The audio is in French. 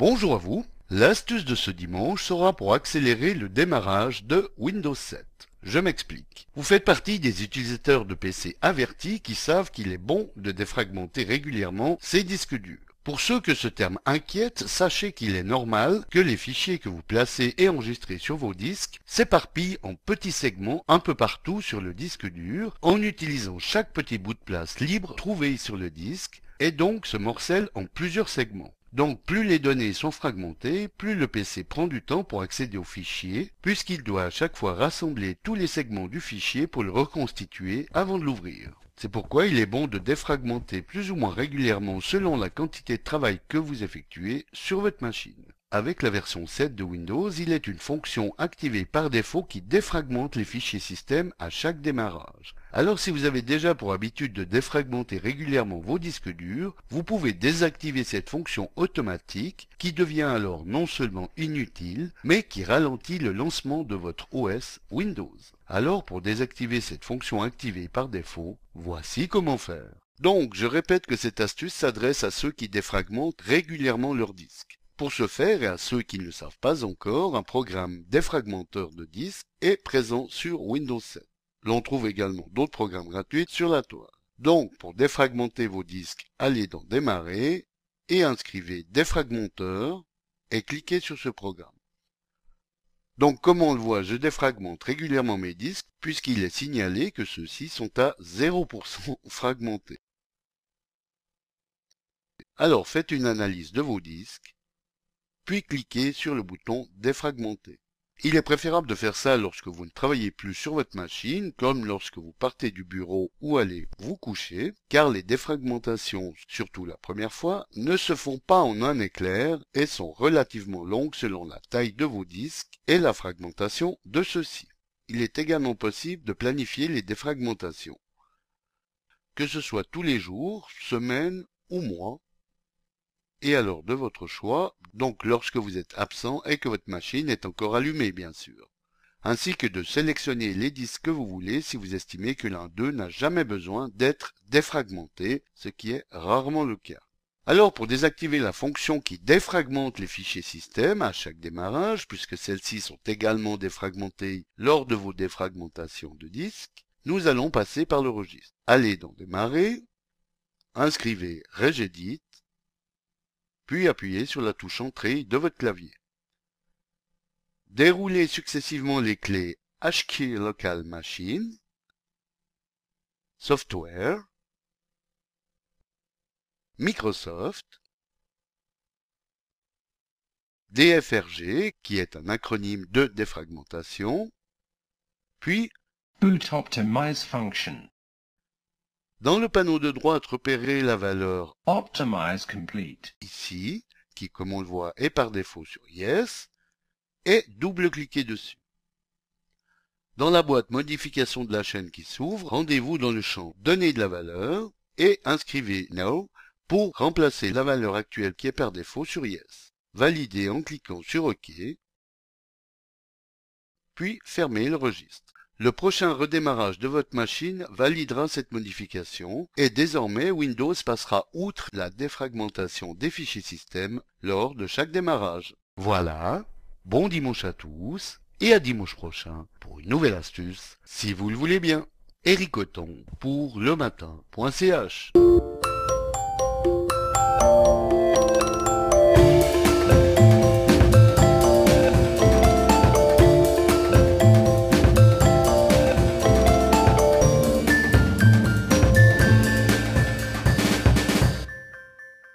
Bonjour à vous. L'astuce de ce dimanche sera pour accélérer le démarrage de Windows 7. Je m'explique. Vous faites partie des utilisateurs de PC avertis qui savent qu'il est bon de défragmenter régulièrement ces disques durs. Pour ceux que ce terme inquiète, sachez qu'il est normal que les fichiers que vous placez et enregistrez sur vos disques s'éparpillent en petits segments un peu partout sur le disque dur en utilisant chaque petit bout de place libre trouvé sur le disque et donc se morcelle en plusieurs segments. Donc plus les données sont fragmentées, plus le PC prend du temps pour accéder au fichier, puisqu'il doit à chaque fois rassembler tous les segments du fichier pour le reconstituer avant de l'ouvrir. C'est pourquoi il est bon de défragmenter plus ou moins régulièrement selon la quantité de travail que vous effectuez sur votre machine. Avec la version 7 de Windows, il est une fonction activée par défaut qui défragmente les fichiers système à chaque démarrage. Alors si vous avez déjà pour habitude de défragmenter régulièrement vos disques durs, vous pouvez désactiver cette fonction automatique qui devient alors non seulement inutile, mais qui ralentit le lancement de votre OS Windows. Alors pour désactiver cette fonction activée par défaut, voici comment faire. Donc je répète que cette astuce s'adresse à ceux qui défragmentent régulièrement leurs disques. Pour ce faire, et à ceux qui ne le savent pas encore, un programme défragmenteur de disques est présent sur Windows 7. L'on trouve également d'autres programmes gratuits sur la toile. Donc, pour défragmenter vos disques, allez dans Démarrer et inscrivez Défragmenteur et cliquez sur ce programme. Donc, comme on le voit, je défragmente régulièrement mes disques puisqu'il est signalé que ceux-ci sont à 0% fragmentés. Alors, faites une analyse de vos disques puis cliquez sur le bouton Défragmenter. Il est préférable de faire ça lorsque vous ne travaillez plus sur votre machine, comme lorsque vous partez du bureau ou allez vous coucher, car les défragmentations, surtout la première fois, ne se font pas en un éclair et sont relativement longues selon la taille de vos disques et la fragmentation de ceux-ci. Il est également possible de planifier les défragmentations, que ce soit tous les jours, semaines ou mois, et alors de votre choix, donc lorsque vous êtes absent et que votre machine est encore allumée bien sûr, ainsi que de sélectionner les disques que vous voulez si vous estimez que l'un d'eux n'a jamais besoin d'être défragmenté, ce qui est rarement le cas. Alors pour désactiver la fonction qui défragmente les fichiers système à chaque démarrage, puisque celles-ci sont également défragmentées lors de vos défragmentations de disques, nous allons passer par le registre. Allez dans Démarrer, inscrivez Regedit, puis appuyez sur la touche Entrée de votre clavier. Déroulez successivement les clés HKey Local Machine, Software, Microsoft, DFRG, qui est un acronyme de défragmentation, puis Boot Optimize Function. Dans le panneau de droite, repérez la valeur Optimize Complete. ici, qui comme on le voit est par défaut sur Yes, et double-cliquez dessus. Dans la boîte modification de la chaîne qui s'ouvre, rendez-vous dans le champ Données de la valeur et inscrivez No pour remplacer la valeur actuelle qui est par défaut sur Yes. Validez en cliquant sur OK, puis fermez le registre. Le prochain redémarrage de votre machine validera cette modification et désormais Windows passera outre la défragmentation des fichiers système lors de chaque démarrage. Voilà, bon dimanche à tous et à dimanche prochain pour une nouvelle astuce, si vous le voulez bien. Eric Othon pour le